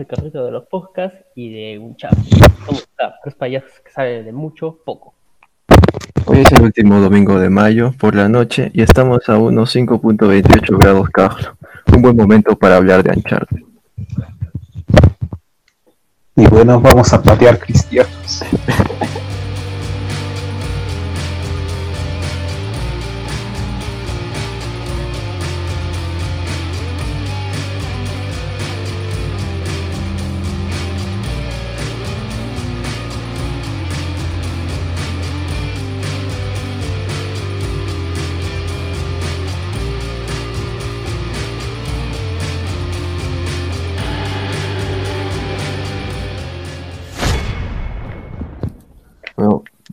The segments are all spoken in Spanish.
el carrito de los podcasts y de un chat. Somos tres payasos que saben de mucho, poco. Hoy es el último domingo de mayo por la noche y estamos a unos 5.28 grados Carlos. Un buen momento para hablar de Uncharted. Y bueno, vamos a patear cristianos.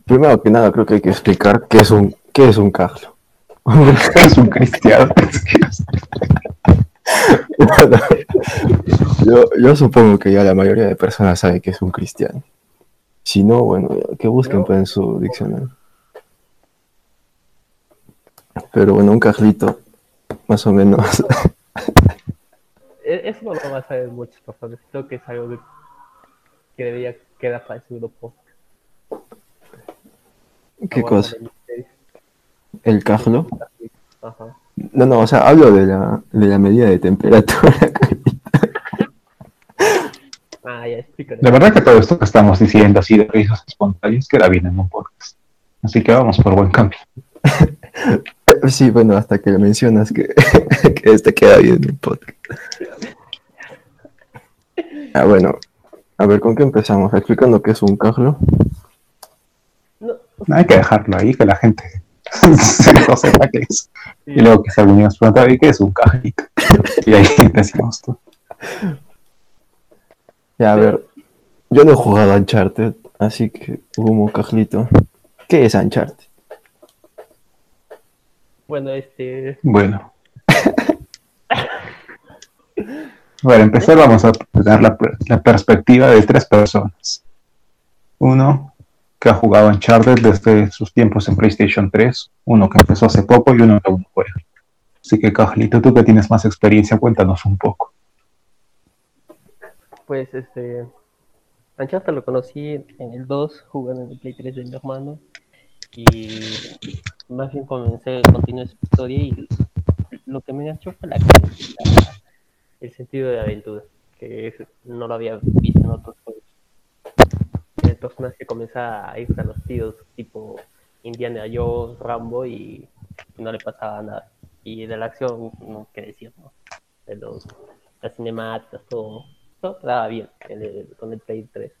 primero que nada creo que hay que explicar qué es un, qué es un Carlos. es un cristiano. yo, yo supongo que ya la mayoría de personas sabe que es un cristiano. Si no, bueno, que busquen pues, en su diccionario. Pero bueno, un Carlito, más o menos. E-, eso no lo va a saber muchas personas. Creo que es algo que, que debería quedar para el segundo ¿Qué cosa? ¿El Carlo? Ajá. No, no, o sea, hablo de la, de la medida de temperatura. Ah, ya explícale. De verdad que todo esto que estamos diciendo así de risas espontáneas queda bien en un podcast. Así que vamos por buen cambio. sí, bueno, hasta que lo mencionas que, que este queda bien en el podcast. Ah, bueno, a ver, ¿con qué empezamos? Explicando qué es un Carlo. Hay que dejarlo ahí, que la gente se no sepa qué es. Y luego que si alguien nos pregunta, ¿y qué es un cajito? Y ahí decimos tú. Ya, a ver, yo no he jugado a Uncharted, así que humo Carlito. ¿Qué es Uncharted? bueno, este. Bueno. Para empezar, vamos a dar la, la perspectiva de tres personas. Uno que ha jugado Uncharted desde sus tiempos en PlayStation 3, uno que empezó hace poco y uno que aún juega. Así que, Carlito, tú que tienes más experiencia, cuéntanos un poco. Pues este. Uncharted lo conocí en el 2, jugando en el Play 3 de mi hermano. Y más bien comencé, continué su historia y lo que me enganchó fue la, la- el sentido de aventura, que no lo había visto en otros. Personaje comienza a irse a los tiros, tipo Indiana Jones, Rambo, y, no le pasaba nada. Y de la acción, no qué decir, ¿no? De los, las cinemáticas, todo, todo bien con el Play 3.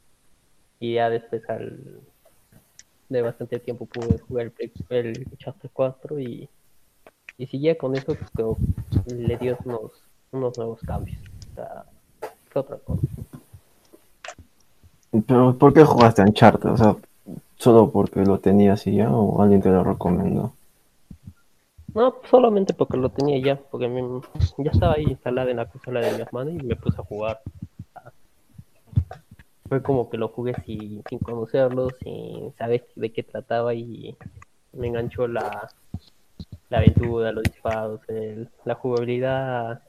Y ya después al, de bastante tiempo pude jugar el, Play- el Uncharted 4 y, y seguía con eso, pero le dio unos, unos nuevos cambios. O sea, fue otra cosa. Pero, ¿por qué jugaste a Uncharted? O sea, ¿solo porque lo tenías y ya o alguien te lo recomendó? No, solamente porque lo tenía ya, porque me- ya estaba ahí instalada en la consola de mi hermano y me puse a jugar. Fue como que lo jugué sin, sin conocerlo, sin saber de qué trataba y me enganchó la, la aventura, los disparos, el- la jugabilidad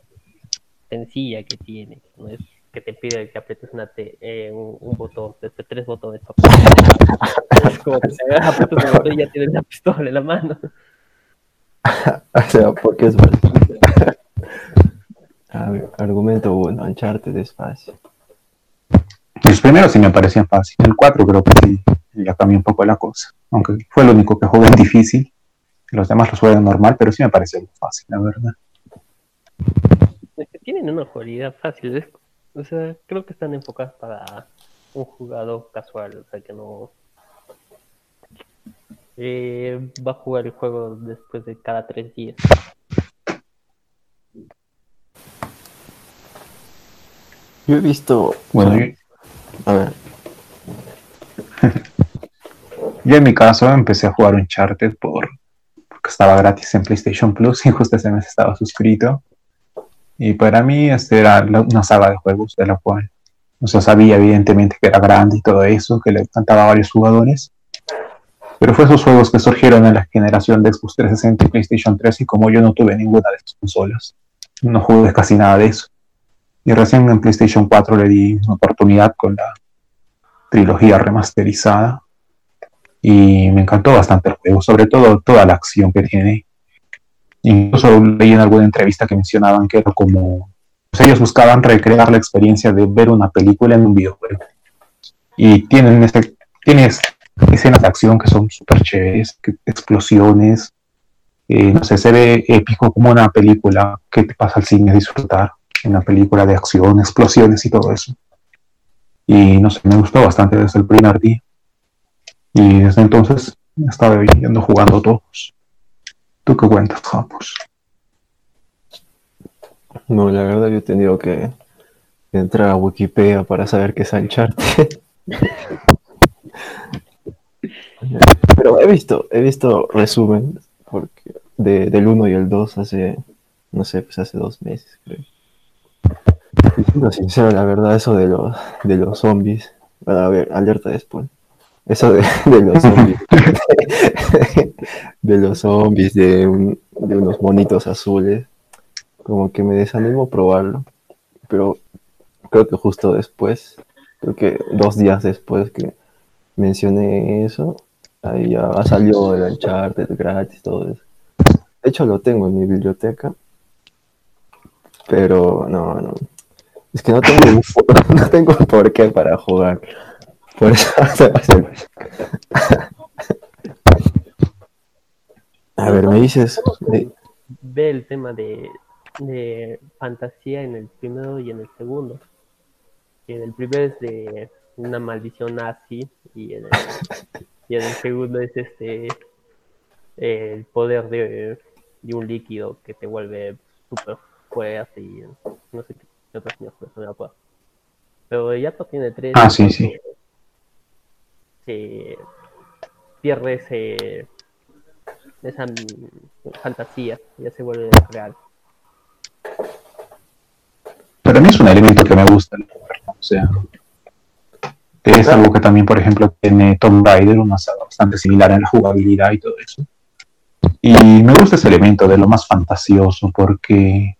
sencilla que tiene. No es que te pide que aprietes una te- eh, un, un botón, desde tres botones. Es como que te aprietas un botón y ya tienes la pistola en la mano. O sea, porque es bueno. A ver, argumento uno, Uncharted es fácil. Los primeros sí me parecían fáciles. El 4 creo que sí, ya cambió un poco la cosa. Aunque fue el único que jugué en difícil. Los demás los jugué en normal, pero sí me pareció fácil, la verdad. Es que tienen una jugabilidad fácil. es- o sea, creo que están enfocadas para un jugador casual. O sea, que no. eh, va a jugar el juego después de cada tres días. Yo he visto. Bueno, yo, a ver, yo en mi caso empecé a jugar Uncharted por, porque estaba gratis en PlayStation Plus y justo ese mes estaba suscrito. Y para mí este era una saga de juegos de la cual o sea, sabía evidentemente que era grande y todo eso, que le encantaba a varios jugadores. Pero fue esos juegos que surgieron en la generación de Xbox 360 y PlayStation 3 y como yo no tuve ninguna de estas consolas, no jugué casi nada de eso. Y recién en PlayStation 4 le di una oportunidad con la trilogía remasterizada. Y me encantó bastante el juego, sobre todo toda la acción que tiene. Incluso leí en alguna entrevista que mencionaban que era como. Ellos buscaban recrear la experiencia de ver una película en un videojuego. Y tienen, este, escenas de acción que son súper chéveres, explosiones. eh, no sé, se ve épico como una película que te pasa al cine a disfrutar. Una película de acción, explosiones y todo eso. Y no sé, me gustó bastante desde el primer día. Y desde entonces he estado yendo jugando todos. ¿Tú qué cuentas? No, la verdad yo he tenido que entrar a Wikipedia para saber qué es Uncharted. Pero he visto, he visto resumen porque de- del 1 y el 2 hace, no sé, pues hace dos meses, creo. Siendo sincero, la verdad, eso de los, de los zombies, a ver, alerta después. Eso de, los zombies, de los zombies, de, un- de unos monitos azules, como que me desanimo probarlo. Pero creo que justo después, creo que dos días después que mencioné eso, ahí ya salió el Uncharted gratis, todo eso. De hecho lo tengo en mi biblioteca, pero no, no. Es que no tengo, no tengo por qué para jugar. Por eso se va a hacer. A ver, me dices, eh, Ve el tema de, de fantasía en el primero y en el segundo. En el primero es de una maldición nazi y en el, y en el segundo es este el poder de, de un líquido que te vuelve súper fuerte y no sé qué otras cosas no me acuerdo. Pero ya tiene tres. Ah, sí, sí. Se pierde ese esa fantasía, ya se vuelve real. Pero a mí es un elemento que me gusta. O sea, es algo que también, por ejemplo, tiene Tomb Raider, una saga bastante similar en la jugabilidad y todo eso. Y me gusta ese elemento de lo más fantasioso porque,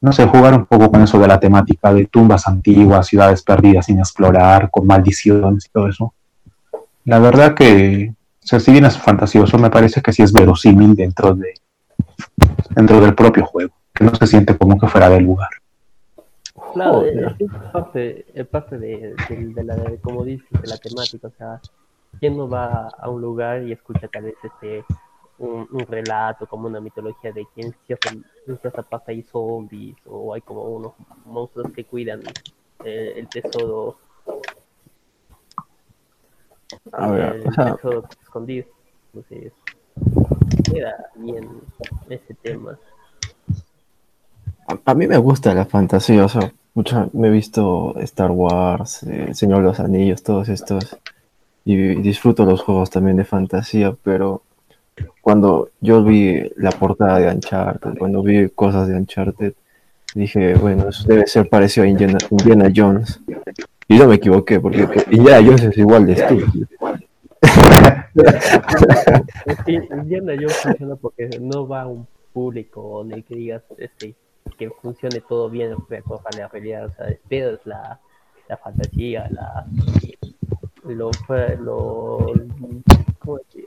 no sé, jugar un poco con eso de la temática de tumbas antiguas, ciudades perdidas sin explorar, con maldiciones y todo eso. La verdad que, o sea, si bien es fantasioso, me parece que sí es verosímil dentro de dentro del propio juego, que no se siente como que fuera del lugar. Claro, Joder. es, parte, es parte de, de- de la, de, como dices, de la temática, o sea, ¿quién no va a un lugar y escucha tal vez este un, un relato, como una mitología de que en cierta, en cierta parte hay zombies o hay como unos monstruos que cuidan eh, el tesoro, a ver, el o sea, tesoro escondido? Entonces, queda bien ese tema. A, a mí me gusta la fantasía, o sea, mucha- me he visto Star Wars, eh, Señor de los Anillos, todos estos, y disfruto los juegos también de fantasía, pero cuando yo vi la portada de Uncharted, cuando vi cosas de Uncharted, dije, bueno, eso debe ser parecido a Indiana, Indiana Jones. Y no me equivoqué, porque Indiana Jones es igual de estúpido. Sí, Indiana Jones funciona porque no va a un público en el que digas este, que funcione todo bien de acuerdo a la realidad. O sea, esperas la, la fantasía, la, lo, lo,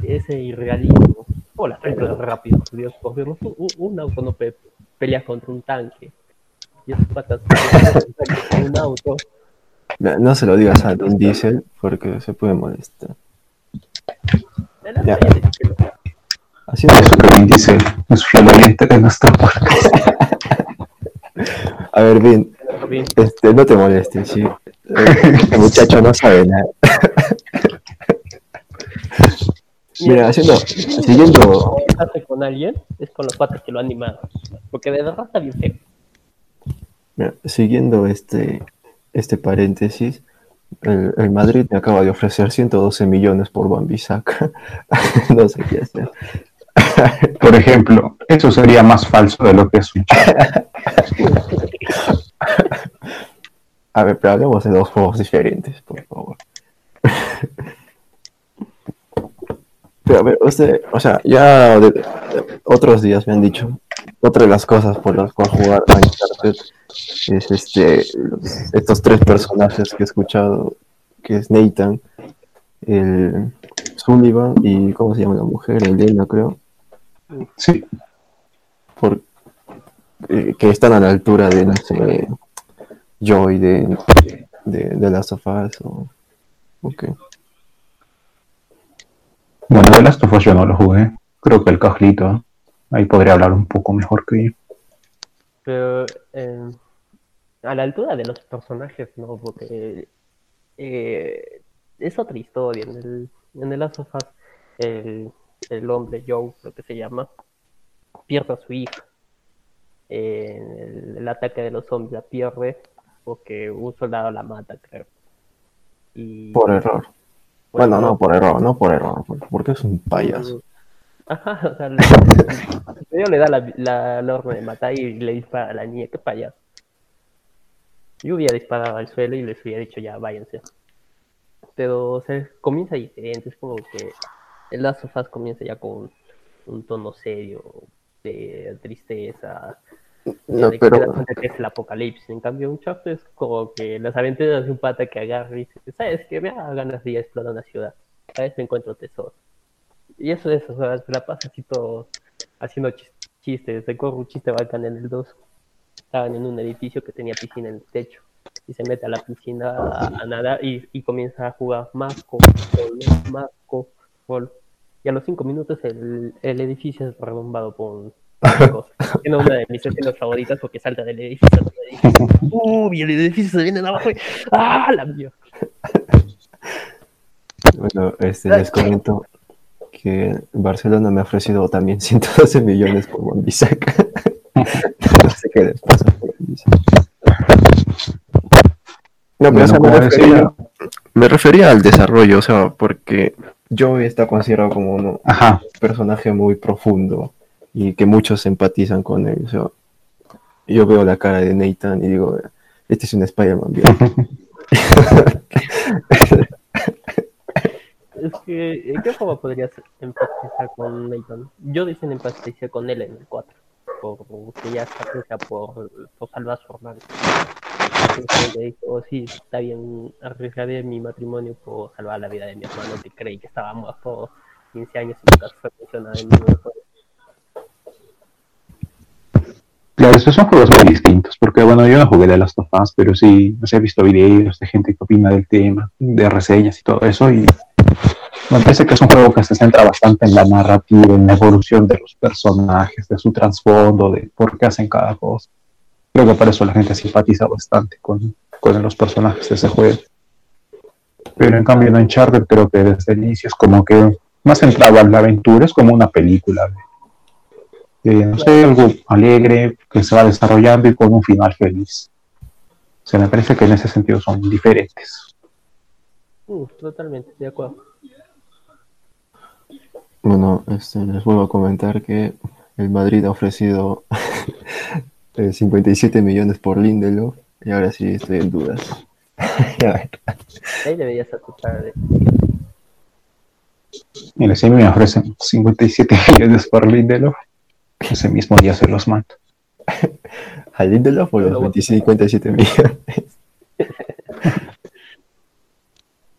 ese irrealismo. O las películas rápido, Dios, un, un- auto no pe- pelea contra un tanque. Y esos patas con un auto. No, no se lo digas a Vin Diesel, porque se puede molestar. Ya. Haciendo Eso que Vin Diesel es fiel oyente de nuestro podcast. A ver, Vin, bien. este, no te molestes, sí. Este muchacho no sabe nada. Mira, haciendo, siguiendo, con alguien es con los patas que lo animan. Porque de verdad está bien feo. mira, siguiendo este, este paréntesis, el, el Madrid me acaba de ofrecer 112 millones por Bambisaca. no sé qué hacer. Por ejemplo, eso sería más falso de lo que es. A ver, pero hablemos de dos juegos diferentes, por favor. Pero a ver, usted, o sea, ya de- otros días me han dicho, otra de las cosas por las cuales jugar Uncharted es este estos tres personajes que he escuchado, que es Nathan, el Sullivan y ¿cómo se llama la mujer? Elena, creo, Sí, por, eh, que están a la altura de no sé, Joy de, de, de Last of Us o ok. bueno, de Last of Us yo no lo jugué. Creo que el Cajlito, ahí podría hablar un poco mejor que yo. Pero eh, a la altura de los personajes, ¿no? Porque eh, es otra historia. En el, en el Last of Us, el, el hombre Joe, lo que se llama, pierde a su hija. Eh, en el, el ataque de los zombies la pierde porque un soldado la mata, creo. Y, Por error. Bueno, no por error, no por error, por- porque es un payaso. Ajá, o sea, le, medio le da la, la, la orden de matar y le dispara a la niña, qué payaso. Yo hubiera disparado al suelo y les hubiera dicho ya, váyanse. Pero, o sea, comienza diferente, es como que el Last of Us comienza ya con un tono serio, de tristeza, No, de que pero que es el apocalipsis. En cambio, un chapter es como que las aventuras de un pata que agarra y dice, ¿sabes qué? Me da ganas de explorar una ciudad. A veces encuentro tesoro. Y eso es, o sea, se la pasa así todo haciendo chis- chistes. Recuerdo un chiste bacán en el 2. Estaban en un edificio que tenía piscina en el techo. Y se mete a la piscina a, a nadar y, y comienza a jugar Marco, gol, Marco, gol. Y a los cinco minutos el, el edificio es redombado por chicos. Tiene una de mis escenas favoritas porque salta del edificio. Uy, el edificio se viene abajo. y- ¡Ah, la mierda! bueno, este, les comento que Barcelona me ha ofrecido también 112 millones por Wan-Bissaka. no sé qué les pasa por. No, pero Bueno, o sea, me, refería, decía- me refería al desarrollo, o sea, porque Joey está considerado como un Ajá, personaje muy profundo y que muchos empatizan con él. O sea, yo veo la cara de Nathan y digo, este es un Spider-Man bien. Es que, ¿en qué forma podrías empatizar con Nathan? Yo dicen empatizar con él en el 4, porque ya está presa por, por salvar su hermano. Oh, sí, está bien, arriesgaré mi matrimonio por salvar la vida de mi hermano que creí que estaba muerto 15 años y nunca fue mencionado en ningún juego. Claro, estos son juegos muy distintos, porque bueno, yo no jugué de Last of Us, pero sí, o sea, he visto videos de gente que opina del tema, de reseñas y todo eso, y me parece que es un juego que se centra bastante en la narrativa, en la evolución de los personajes, de su trasfondo, de por qué hacen cada cosa. Creo que por eso la gente simpatiza bastante con, con los personajes de ese juego. Pero en cambio en Uncharted creo que desde el inicio es como que más centrado en la aventura, es como una película no sé, algo alegre que se va desarrollando y con un final feliz. O sea, me parece que en ese sentido son diferentes. Uh, totalmente, de acuerdo. Bueno, este, les vuelvo a comentar que el Madrid ha ofrecido eh, 57 millones por Lindelof y ahora sí estoy en dudas. Ahí deberías aceptar. eh. Y el CM me ofrecen 57 millones por Lindelof. Ese mismo día se los mando. ¿A Lindelof o los 25, 57 millones?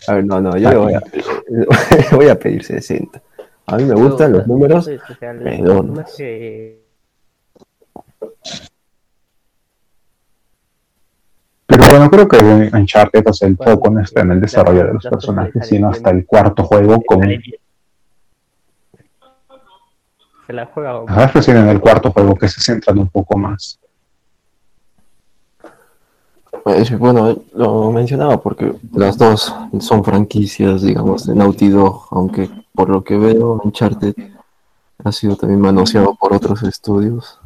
A ver, no, no, yo le voy a, le voy a pedir 60. A mí me gustan los números redondos. Pero bueno, creo que Uncharted hace el foco no está en el desarrollo de los personajes, sino hasta el cuarto juego con... Se la juega Ajá, recién en el cuarto juego que se centran un poco más. Eh, Bueno, lo mencionaba porque las dos son franquicias, digamos, de Naughty Dog, aunque por lo que veo, Uncharted ha sido también manoseado por otros estudios.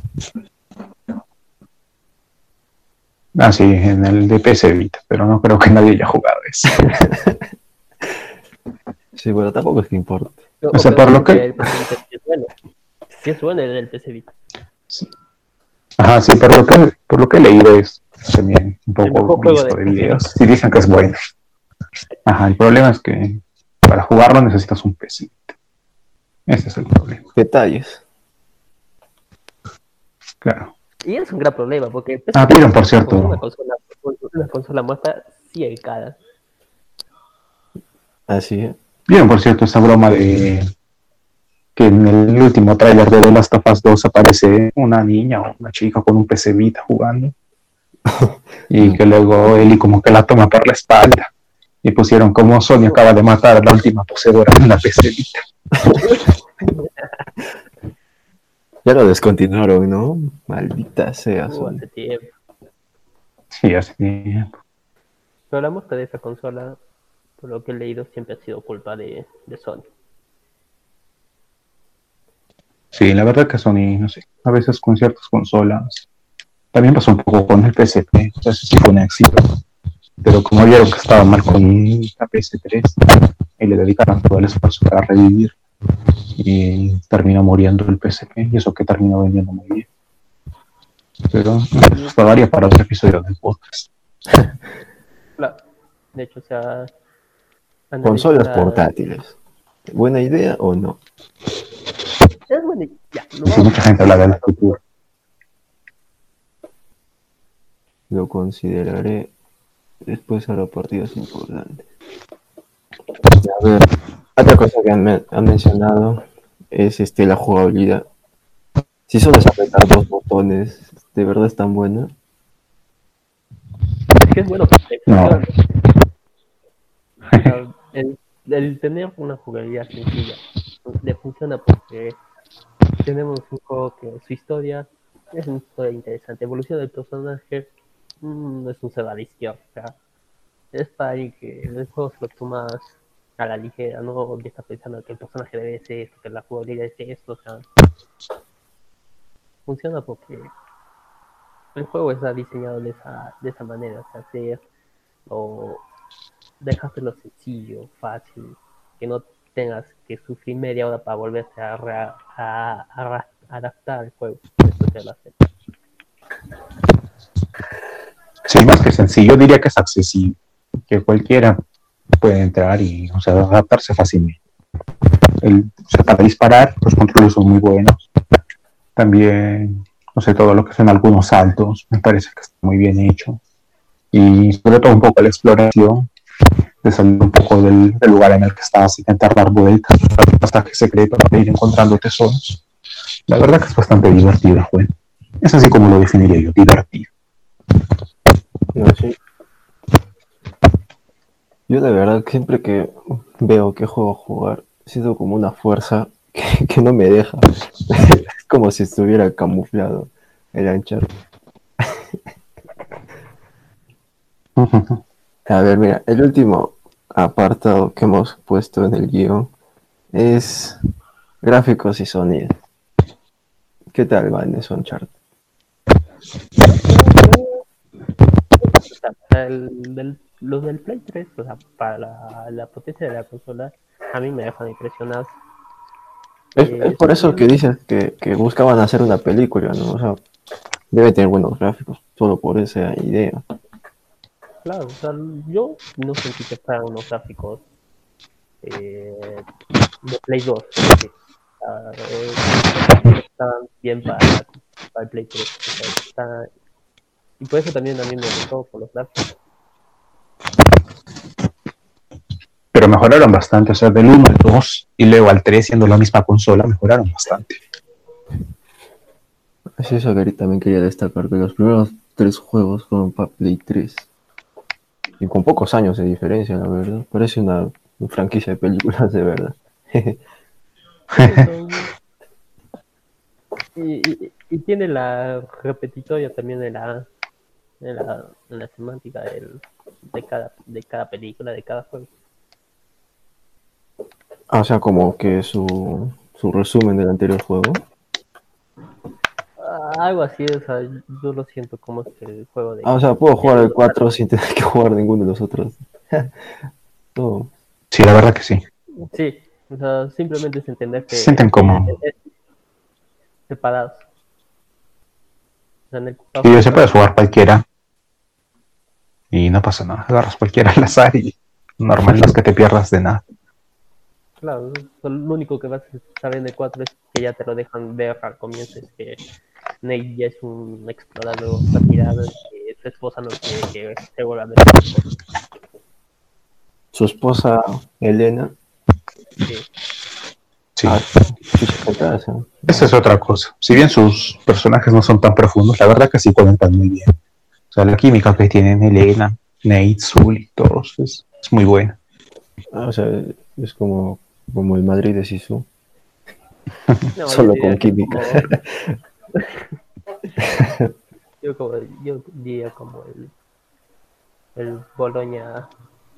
Ah, sí, en el de PC Vita, pero no creo que nadie haya jugado eso. Sí, bueno, tampoco es que importe. O sea, por lo que- sí. Sí es bueno el del PC Vita. Ajá, sí, por lo que, por lo que he leído es también un poco visto de- de videos. Y dicen que es bueno. Ajá, el problema es que para jugarlo necesitas un PC. Ese es el problema, Detalles. claro. Y es un gran problema, porque Ah, vieron, por cierto. Una consola, una consola muestra 100 cada. Así es. Vieron, por cierto, esa broma de que en el último tráiler de The Last of Us 2 aparece una niña o una chica con un PC Vita jugando. Y que luego Eli como que la toma por la espalda. Y pusieron como Sony acaba de matar a la última poseedora de la PC Vita. Ya lo descontinuaron, ¿no? Maldita sea. Sony. hace tiempo. Sí, así tiempo. Pero la muestra de esa consola, por lo que he leído, siempre ha sido culpa de, de Sony. Sí, la verdad que Sony, no sé, a veces con ciertas consolas. También pasó un poco con el PSP, entonces sí fue un éxito. Pero como vieron que estaba mal con la PS3, y le dedicaron todo el esfuerzo para revivir, y terminó muriendo el PSP, y eso que terminó vendiendo muy bien. Pero esto daría para otro episodio del podcast. Claro. De hecho, o sea. Consolas portátiles. ¿Buena idea o no? Es buena sí, vamos- mucha gente habla del futuro. Lo consideraré después a los partidos importantes. A ver, otra cosa que han, men- han mencionado es este la jugabilidad. Si solo es apretar dos botones, ¿de verdad es tan buena? Es que es bueno que No. O sea, el, el tener una jugabilidad sencilla le funciona porque tenemos un juego que su historia es una historia interesante. Evolución del personaje mm, no es un cebadisquio. O sea, es para que el juego se lo tomas a la ligera, no ya está pensando que el personaje debe ser esto, que la jugabilidad es esto. O sea, funciona porque el juego está diseñado de esa, de esa manera, o sea, hacer o dejártelo sencillo, fácil, que no tengas que sufrir media hora para volverte a, a- a adaptar al juego después de la serie. Sí, más que sencillo, diría que es accesible, que cualquiera puede entrar y o sea, adaptarse fácilmente. El, o sea, para disparar, los controles son muy buenos. También, no sé, todo lo que son algunos saltos, me parece que está muy bien hecho. Y sobre todo un poco la exploración, de salir un poco del, del lugar en el que estás, intentar dar vueltas, pasajes secretos para ir encontrando tesoros. La verdad que es bastante divertido el juego. Es así como lo definiría yo, divertido. No, sí. Yo de verdad siempre que veo que juego a jugar, siento como una fuerza que, que no me deja. es como si estuviera camuflado el anchar. A ver, mira, el último apartado que hemos puesto en el guion es gráficos y sonido. ¿Qué tal van esos Uncharted? El- del- los del Play 3, o sea, para la, la potencia de la consola, a mí me dejan impresionados. Es, Eh, es por eso que dices que, que buscaban hacer una película, ¿no? O sea, debe tener buenos gráficos, solo por esa idea. Claro, o sea, yo no sentí que fueran unos gráficos eh, de Play 2. sí. Ah, eh, estaban bien para, para el Play 3. o sea, está- y por eso también a mí me gustó por los gráficos. pero mejoraron bastante, o sea, del 1 al 2 y luego al 3, siendo la misma consola, mejoraron bastante. Es eso que también quería destacar, que los primeros tres juegos fueron para Play 3. Y con pocos años de diferencia, la verdad. Parece una, una franquicia de películas, de verdad. y, y, y tiene la repetitoria también de la, de la, de la semántica del, de, cada, de cada película, de cada juego. Ah, o sea, como que su, su resumen del anterior juego. Ah, algo así, o sea, yo lo siento como es que el juego de... Ah, o sea, puedo jugar el 4 sin tener que jugar ninguno de los otros. no. Sí, la verdad que sí. Sí, o sea, simplemente es entender que... Se sienten como- separados. O sea, en el se puede jugar cualquiera y no pasa nada. Agarras cualquiera al azar y normal no es que te pierdas de nada. Claro, lo único que vas a saber de 4 es que ya te lo dejan ver al comienzo, es que Nate ya es un explorador retirado y que su esposa no quiere que se vuelva a ver. Su esposa, Elena. Sí. Sí. Ah, sí, eso. Esa es otra cosa. Si bien sus personajes no son tan profundos, la verdad que sí cuentan muy bien. O sea, la química que tienen Elena, Nate, Sully, todos es, es muy buena. Ah, o sea, es como, como el Madrid de Sisu. No, Solo con química. como- yo, como, yo diría como el, el Boloña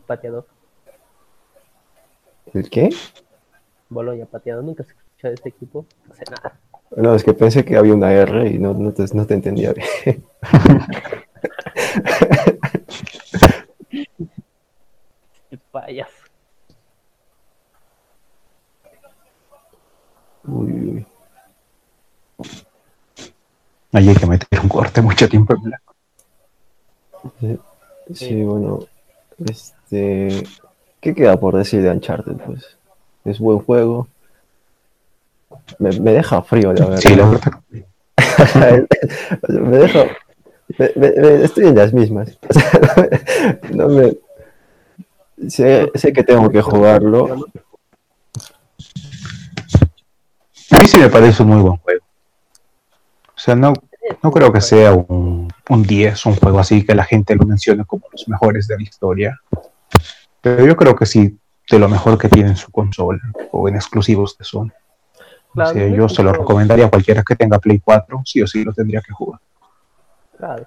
pateador. ¿El qué? Boloña pateador, nunca se escucha de este equipo, no sé nada. No, es que pensé que había una R y no, no, te, no te entendía bien. El payaso. Uy, uy, uy. Ahí hay que meter un corte mucho tiempo en blanco. Sí, sí, bueno, este, ¿qué queda por decir de Uncharted? Pues es buen juego. Me, me deja frío, la verdad. Sí, la verdad. me deja, me- me- me- estoy en las mismas. no me, sé, sé que tengo que jugarlo. A mí sí me parece un muy buen juego. O sea, no, no creo que sea un, un 10, un juego así que la gente lo mencione como los mejores de la historia. Pero yo creo que sí, de lo mejor que tiene en su consola o en exclusivos de Sony. O Claro, sea, yo se lo recomendaría a cualquiera que tenga Play 4, sí o sí lo tendría que jugar. Claro.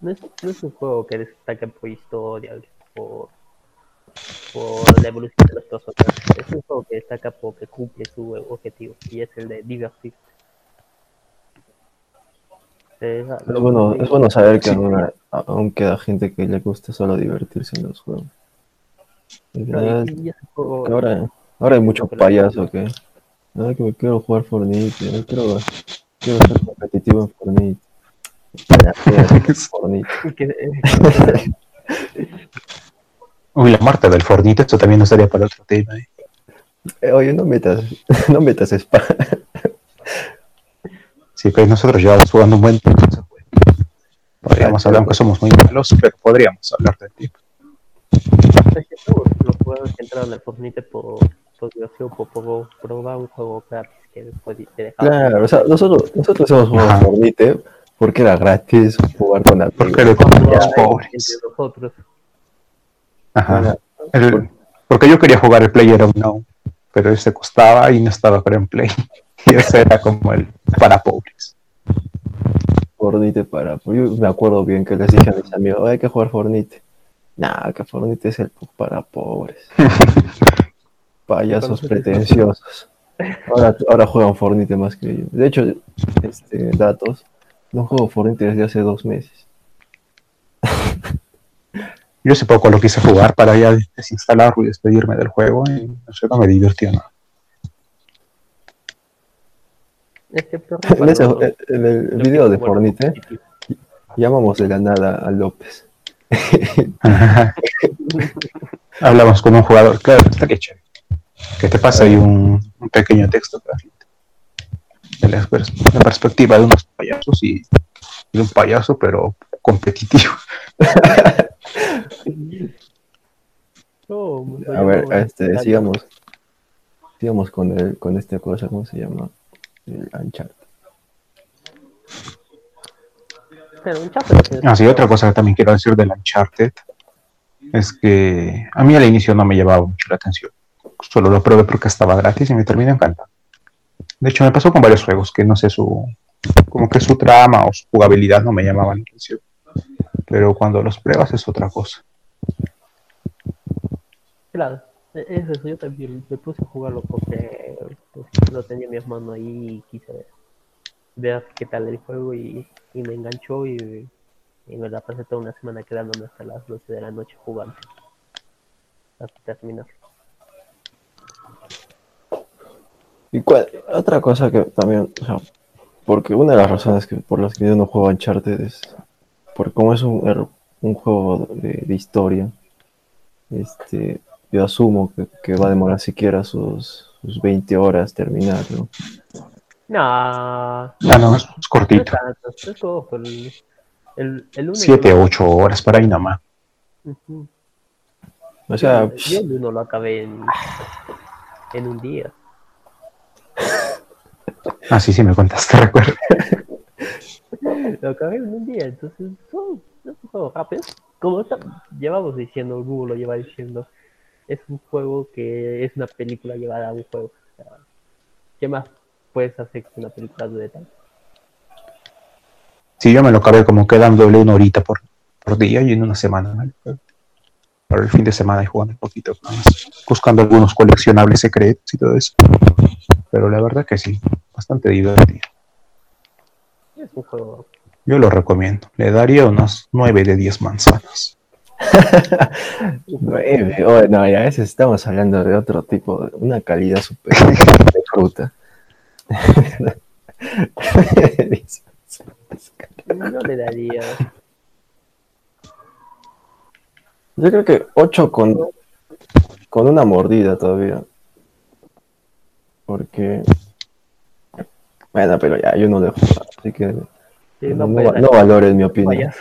No es, no es un juego que destaque por historia, por, por la evolución de los personajes. Es un juego que destaca porque cumple su objetivo y es el de divertir. Eh, Es lo- bueno, es bueno saber que Sí. aún, aún queda gente que le gusta solo divertirse en los juegos. Juego- ahora, ahora hay mucho payaso que, "Ay, que me quiero jugar Fortnite, ay, quiero, quiero ser competitivo en Fortnite. Fortnite. Uy, la Marta del Fortnite, esto también no estaría para otro tema. ¿eh? Eh, oye, no metas, no metas spam. Sí, pues nosotros llevamos jugando un buen tiempo. juego. Podríamos hablar, aunque somos muy malos, pero podríamos hablar del tiempo. es que todos los jugadores que entraron al Fortnite por, por diversión, por, por probar un juego gratis que después te. Claro, o sea, nosotros, nosotros hemos jugado Ajá. Fortnite porque era gratis jugar con amigos. Porque hay pobres. Ajá. El- porque yo quería jugar el Player Unknown, pero ese costaba y no estaba creo en Play. Y ese era como el para pobres. Fortnite para. Yo me acuerdo bien que les dije a mis amigos, "Oye, hay que jugar Fortnite. Nah, que Fortnite es el para pobres. Payasos pretenciosos. Ahora, ahora juegan Fortnite más que yo. De hecho, este, datos, no juego Fortnite desde hace dos meses. Yo hace poco lo quise jugar para ya desinstalarlo y despedirme del juego y no sé, no me divirtió nada. En, ese- cuando- en el video de Fortnite, positivo. llamamos de la nada a López. Hablamos con un jugador, claro, está que chévere. Que te pasa ahí un, un pequeño texto de la, la perspectiva de unos payasos y de un payaso, pero competitivo. No, A ver, llamó este, sigamos. Sigamos con el, con esta cosa, ¿cómo se llama? El Uncharted. Pero Ah, otra cosa que también quiero decir del Uncharted es que a mí al inicio no me llevaba mucho la atención. Solo lo probé porque estaba gratis y me terminó encantando. De hecho, me pasó con varios juegos que no sé su. como que su trama o su jugabilidad no me llamaban la atención. Pero cuando los pruebas es otra cosa. Claro, e- es eso, yo también me puse a jugarlo porque pues, lo tenía en mi hermano ahí y quise ver qué tal el juego y, y me enganchó y, y me la pasé toda una semana quedándome hasta las 12 de la noche jugando. Hasta terminar. Y cuál- otra cosa que también, o sea, porque una de las razones que, por las que yo no juego Uncharted es porque como es un, un juego de, de historia, este, yo asumo que, que va a demorar siquiera sus, sus 20 horas terminar, ¿no? No, Ya no, es, es no es cortito. es el, el, Siete, ocho horas por ahí nomás. Ujú. O sea, Yo el uno lo acabé en, en un día. Ah, sí, sí, me contaste, recuerdo. Lo acabé en un día, entonces oh, es un juego rápido. Como está- llevamos diciendo, Google lo lleva diciendo, es un juego que es una película llevada a un juego. O sea, ¿Qué más puedes hacer que una película de tal? Sí, yo me lo acabé como quedándole una horita por, por día y en una semana. ¿no? Para el fin de semana y jugando un poquito buscando algunos coleccionables secretos y todo eso. Pero la verdad que sí, bastante divertido. Juego. Yo lo recomiendo. Le daría unas 9 de 10 manzanas. nueve. Oh, no, ya a veces estamos hablando de otro tipo, de una calidad superior de fruta. No le daría. Yo creo que 8 con, con una mordida todavía. Porque. Bueno, pero ya yo no dejo. Así que Sí, no, no no valores mi opinión.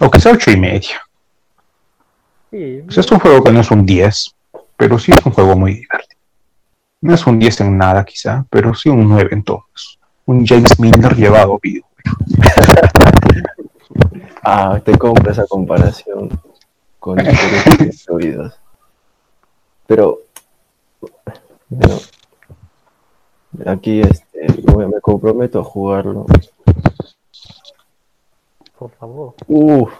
Aunque sea 8 y medio. Sí, Pues es un juego que no es un 10, pero sí es un juego muy divertido. No es un 10 en nada quizá, pero sí un 9 en todos. Un James Miller llevado a video. Ah, te compro esa comparación con historias. Pero, bueno, aquí este, me me comprometo a jugarlo. por favor. Uf,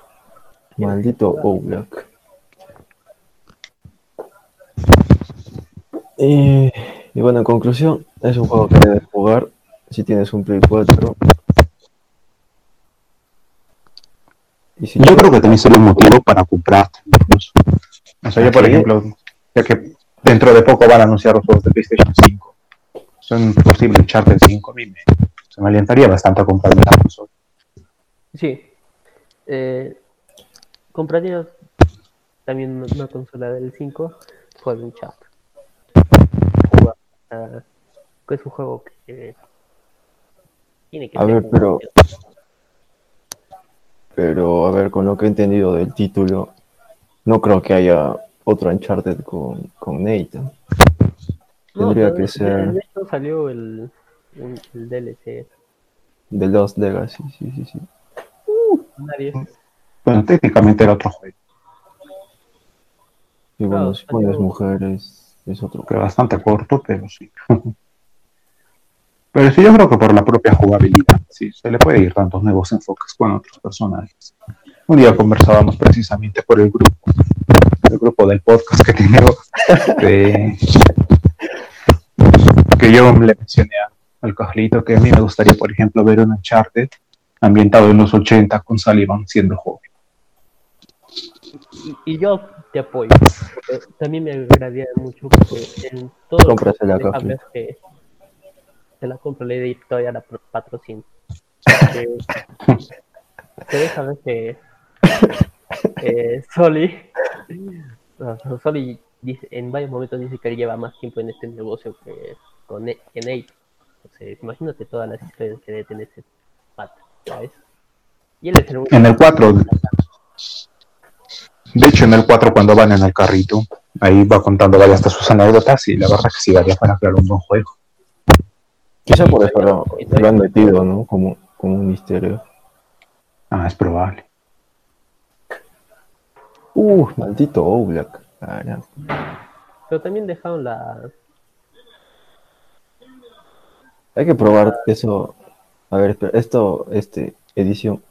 maldito Oblak. Y, y bueno, en conclusión, es un juego que debes jugar si tienes un Play 4. Y si Yo creo que también sería un motivo para comprarte. incluso. O sea, yo por Sí. ejemplo, ya que dentro de poco van a anunciar los juegos de PlayStation 5. Son posible Uncharted 5 a mí me, se me alientaría bastante a comprarme la consola. Sí. Eh, compraría también una- consola del 5 por un chat. Jugar, ah, es un juego que tiene que A ver, un- pero- Pero a ver, con lo que he entendido del título, no creo que haya otro Uncharted con, con Nathan. No, Tendría que ser De hecho salió el, un- el DLC. The Lost Legacy, sí, sí, sí. Nadie. Bueno, técnicamente era otro juego, Y bueno, si pones mujeres, es otro que bastante corto, pero sí. Pero sí, yo creo que por la propia jugabilidad, sí, se le puede ir tantos nuevos enfoques con otros personajes. Un día conversábamos precisamente por el grupo, el grupo del podcast que tengo, de- que yo le mencioné a- al Cajlito que a mí me gustaría, por ejemplo, ver un Uncharted ambientado en los 80 con Sullivan siendo joven. Y, y yo te apoyo. porque también me agradaría mucho que en todo Café. ver que te la compro, le di todavía la patrocino. Que, te deja ver que eh, Soli, no, Soli dice, en varios momentos dice que él lleva más tiempo en este negocio que, con, Nate. Entonces, imagínate todas las historias que debe tener ese pata, ¿sabes? Y él es el En el 4, de hecho, en el 4 cuando van en el carrito, ahí va contando varias de sus anécdotas y la verdad que sí daría para crear un buen juego. Quizá por eso lo, lo han metido, ¿no? Como, como un misterio. Ah, es probable. Uh, maldito Oblak. Caramba. Pero también dejaron la, Hay que probar eso. A ver, esto, este, edición.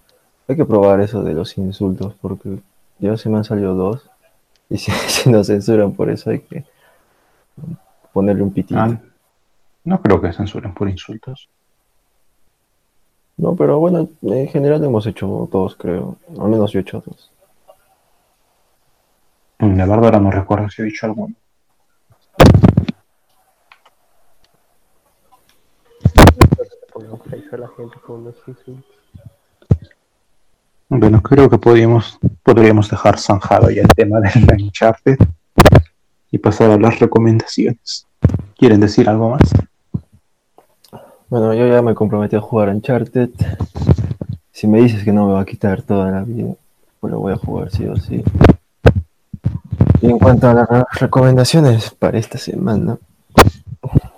Hay que probar eso de los insultos porque ya se me han salido dos. Y si, si nos censuran por eso hay que ponerle un pitito. Ah, no creo que censuren por insultos. No, pero bueno, en general hemos hecho dos, creo. Al menos yo he hecho dos. Mm, La verdad ahora no recuerdo si he dicho alguno. pongamos ahí a la Bueno, creo que podríamos, podríamos dejar zanjado ya el tema del Uncharted y pasar a las recomendaciones. ¿Quieren decir algo más? Bueno, yo ya me comprometí a jugar Uncharted. Si me dices que no me va a quitar toda la vida, pues lo voy a jugar sí o sí. Y en cuanto a las recomendaciones para esta semana,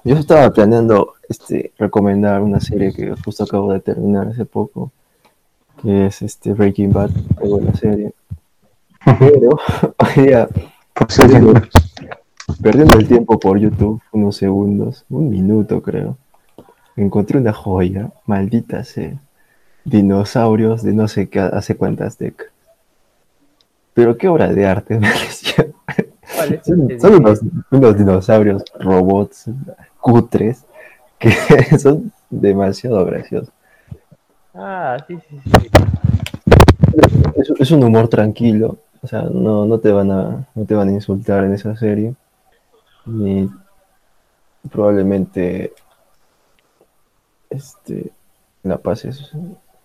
yo estaba planeando este, recomendar una serie que justo acabo de terminar hace poco, que es este Breaking Bad, muy buena serie. Pero hoy día, perdiendo, perdiendo el tiempo por YouTube, unos segundos, un minuto creo, encontré una joya, maldita sea, dinosaurios de no sé qué, hace cuántas décadas. Pero qué obra de arte me pareció. Son, son unos, unos dinosaurios robots cutres que son demasiado graciosos. Ah, sí, sí, sí. Es, es un humor tranquilo, o sea, no, no te van a no te van a insultar en esa serie. Ni probablemente este la pases,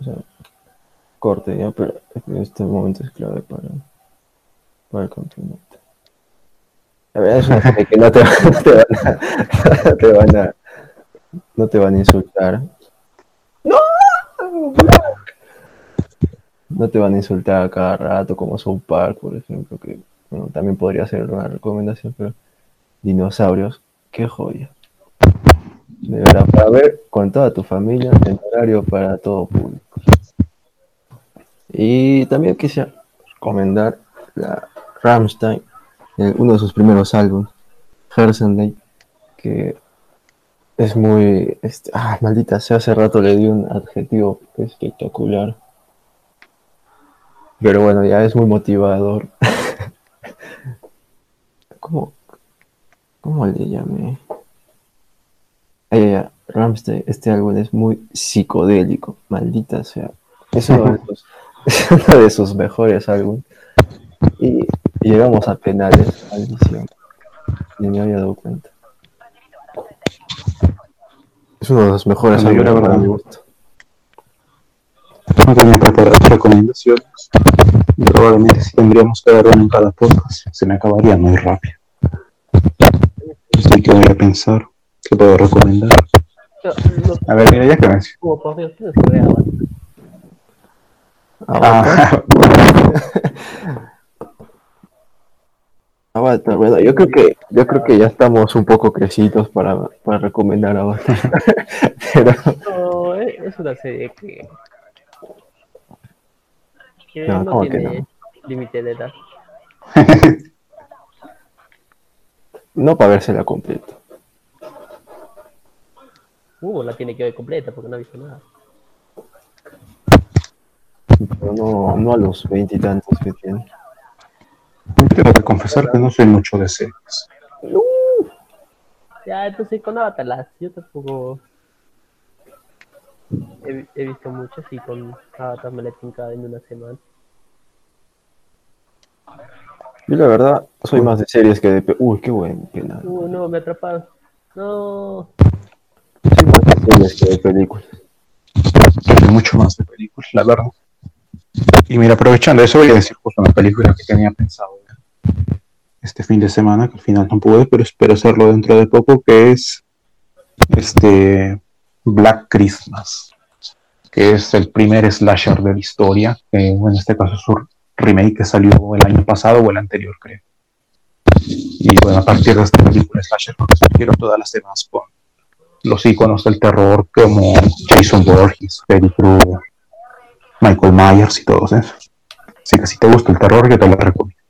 o sea, corte ya, pero en este momento es clave para, para el campeonato. La verdad es una que no te, no te van a, no te van a no te van a insultar. ¡No! No te van a insultar a cada rato, como South Park, por ejemplo, que bueno, también podría ser una recomendación, pero dinosaurios, qué joya. De verdad, para ver con toda tu familia, en horario para todo público. Y también quisiera recomendar la Rammstein, eh, uno de sus primeros álbumes, Hersenley, que es muy. Este, ah, maldita sea, hace rato le di un adjetivo espectacular. Pero bueno, ya es muy motivador. ¿Cómo, ¿Cómo le llamé? Ah, ya, ya, Ramstein, este álbum es muy psicodélico, maldita sea. Es uno de sus, es uno de sus mejores álbumes. Y llegamos a penales, maldición. Ni me había dado cuenta. Es uno de los mejores yo álbumes para mi gusto. No para las recomendaciones. Probablemente si tendríamos que dar una en cada podcast, se me acabaría muy rápido. Así que voy a pensar qué puedo recomendar. A ver, mira, ya que. Avatar. Ah, Avatar, bueno, yo creo que yo creo que ya estamos un poco crecidos para, para recomendar Avatar. Pero No, es es una serie que. que No, no, ¿cómo que tiene límite de edad. no para vérsela completa. Uh, la tiene que ver completa porque no ha visto nada. Pero no, no a los veintitantos que tiene. Tengo que confesar que no soy mucho de series. Ya, entonces con Avatar las yo tampoco he, vi- he visto muchas y con Avatar me la he en una semana. Yo la verdad soy más de series que de... pe- Uy, qué buen penal. Uh, no, me atraparon. No, Soy más de series que de películas. Soy mucho más de películas, la verdad. Y mira, aprovechando eso, voy a decir justo una película que tenía pensado este fin de semana, que al final no pude, pero espero hacerlo dentro de poco, que es este Black Christmas, que es el primer slasher de la historia, que en este caso es un remake que salió el año pasado o el anterior, creo. Y bueno, a partir de esta película slasher, porque surgieron todas las demás con los iconos del terror como Jason Voorhees, Freddy Krueger, Michael Myers y todos esos. Así que si te gusta el terror, yo te lo recomiendo.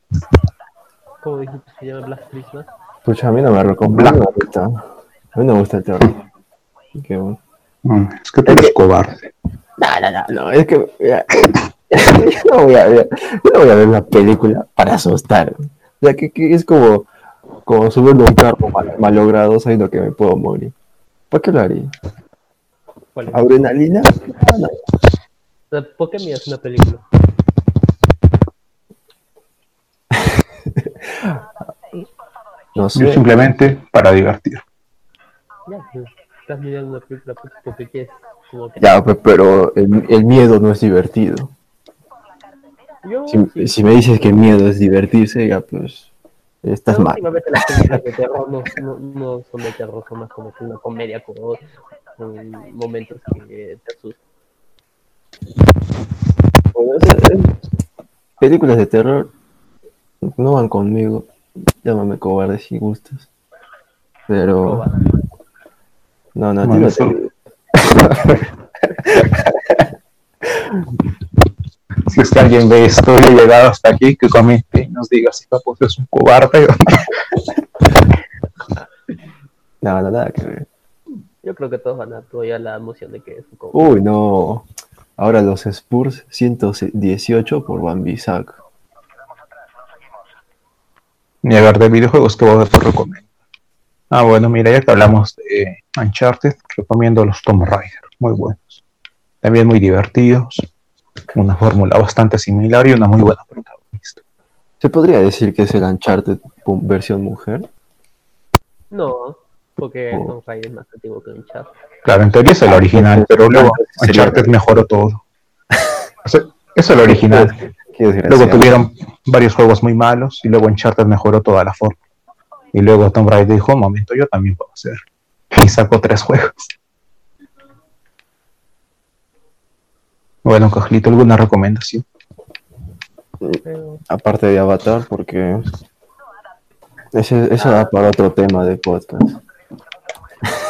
como dijiste, se llama Black Christmas. Pucha, a mí no me recomienda. Black. A mí no me gusta el terror. Qué bueno. Mm, Es que tú eres cobarde. No, no, no, no, es que mira, yo, no voy a ver, yo no voy a ver una película para asustar. O sea, que, que es como, como subirme a un carro mal, malogrado sabiendo que me puedo morir. ¿Por qué lo haría? ¿Adrenalina? Ah, no. O sea, ¿Por qué miras una película? No Yo sé. simplemente para divertir. Ya, pues, estás mirando una película porque quieres como que Ya, pues, pero el, el miedo no es divertido. Yo, Si, sí. si me dices que miedo es divertirse, ya pues estás mal. últimamente las películas de terror no, no, no son de terror, son más como que una comedia con, con momentos que te asustan. Bueno, o sea, eh, películas de terror no van conmigo. Llámame cobarde si gustas. Pero no, no, no eso- te- Si es que alguien ve esto y ha llegado hasta aquí, que comente y nos diga si Papo es un cobarde o no. No, no, nada que ver. Yo creo que todos van a todavía la emoción de que es un cobarde. Uy, no. Ahora los Spurs 118 por Van Bisac. Ni hablar de videojuegos que vos después recomiendo. Ah, bueno, mira, ya que hablamos de Uncharted, recomiendo los Tomb Raider, muy buenos. También muy divertidos, una fórmula bastante similar y una muy buena protagonista. ¿Se podría decir que es el Uncharted versión mujer? No, porque Oh. Tomb Raider es más antiguo que un chat. Claro, en teoría es el original, pero luego Uncharted mejoró todo. Eso es el original. Luego tuvieron varios juegos muy malos y luego Uncharted mejoró toda la forma. Y luego Tomb Raider dijo, un momento, yo también puedo hacer. Y sacó tres juegos. Bueno, Cajlito, ¿alguna recomendación? Pero, Aparte de Avatar, porque ese, eso da para otro tema de podcast.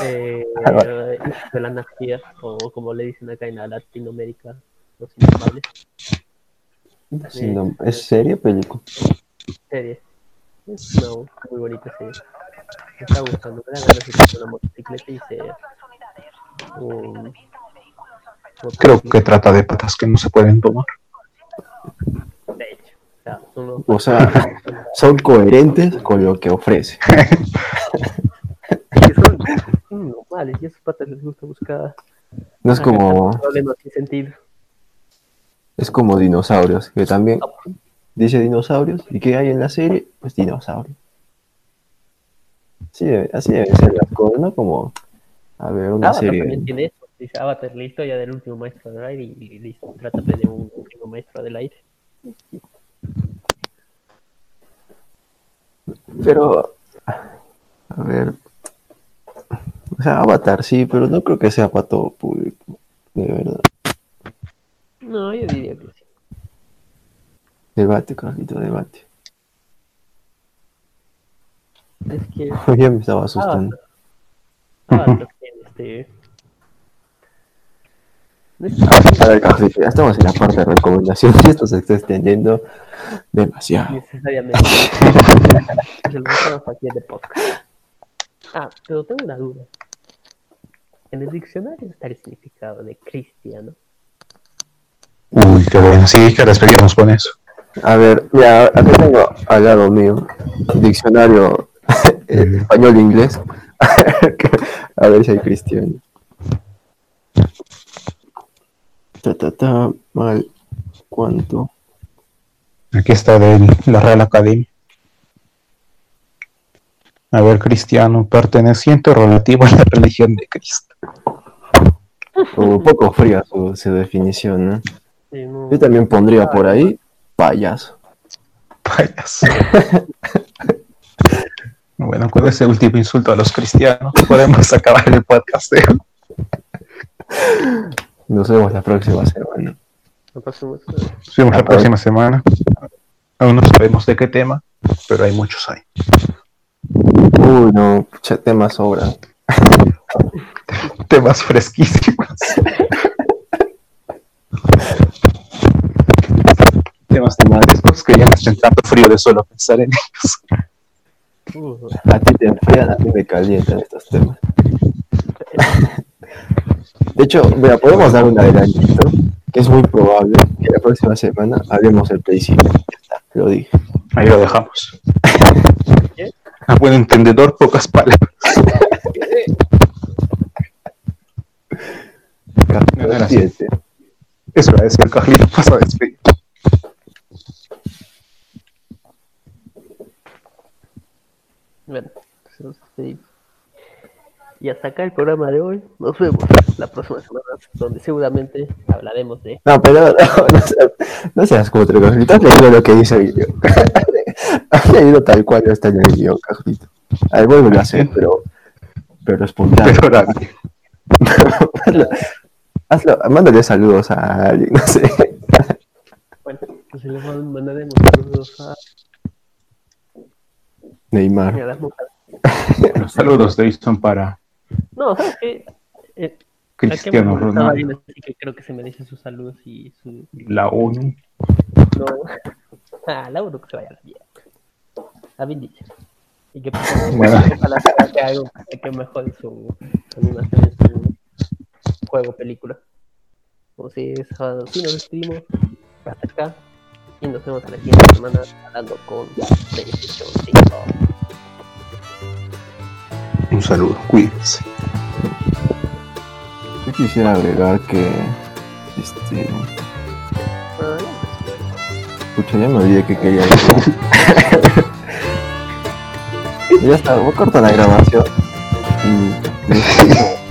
Eh, de la anarquía, o como le dicen acá en la Latinoamérica, los inamables. Sí, no, ¿Es serie o película? serie. Es una muy bonita serie. Me está gustando. Me da ganas de comprar una motocicleta y ser un Creo que trata de patas que no se pueden tomar. De hecho, o sea, son unos- O sea, son coherentes con lo que ofrece. que son, normales y a esos patas les gusta buscar No es como, problemas sin sentido. es como dinosaurios, que también dice dinosaurios. ¿Y qué hay en la serie? Pues dinosaurios. Sí, así deben ser las cosas, ¿no? Como, a ver, una Avatar serie. también tiene eso. Dice Avatar, la historia del último maestro del aire y, y listo, trátame de un último maestro del aire. Pero, a ver, o sea, Avatar sí, pero no creo que sea para todo público, de verdad. No, yo diría que sí. Debate, Carlito, debate. Es que Ya me estaba asustando. Avatar, tiene este. es- A ver, ya estamos en la parte de recomendación y esto se está extendiendo demasiado. necesariamente. es el mejor aquí de podcast. Ah, pero tengo una duda. En el diccionario está el significado de cristiano. Uy, qué bueno. Sí, que despedimos con eso. A ver, ya, acá tengo al lado mío diccionario eh, español-inglés. A ver si hay cristiano. Ta, ta, ta, mal, ¿cuánto? Aquí está de la Real Academia. A ver, cristiano, perteneciente o relativo a la religión de Cristo. Un poco fría su, su definición, ¿no? Sí, no- Yo también pondría por ahí payaso. Payaso. Bueno, con ese último insulto a los cristianos, podemos acabar el podcast. ¿eh? Nos vemos la próxima semana. Nos vemos la próxima semana. Aún no sabemos de qué tema, pero hay muchos ahí. Uy, no, temas sobran. Temas fresquísimos. temas temáticos que ya me están tanto frío de solo pensar en ellos. uh, A ti te enfrían, a mí me calientan estos temas. De hecho, mira, podemos dar un adelantito, que es muy probable que la próxima semana hablemos del Play 5. Ya está, lo dije. Ahí lo dejamos. ¿Qué? A buen entendedor, pocas palabras. Capítulo 7. Eso va a decir Carlito, pasa a despedir. Bueno, despedimos. Y hasta acá el programa de hoy. Nos vemos la próxima semana, donde seguramente hablaremos de. No, pero no, no, seas- no seas cutre, Carlito. Has leído lo que dice el guion. Has leído tal cual está en el guion, Carlito. A ver, vuelve a hacer, pero, pero espontáneo. Pero ahora, hazlo, mándale saludos a alguien, no sé. Bueno, pues le mandaremos saludos a Neymar. los saludos de son para No, ¿sabes qué? Eh, Cristiano ¿a qué me molestaba Ronaldo, así que creo que se merece sus saludos y su. la ONU. No. Ah, Lauro que se vaya a la mierda. A. Y que pues, Bueno. ojalá que haga que mejore su animación en su juego película. Entonces, sí nos despedimos hasta acá y nos vemos a la siguiente semana hablando con PlayStation 5. Un saludo, cuídense. Yo quisiera agregar que. Este. Pucha, ya me olvidé que quería decir. ya está, voy a cortar la grabación. Y.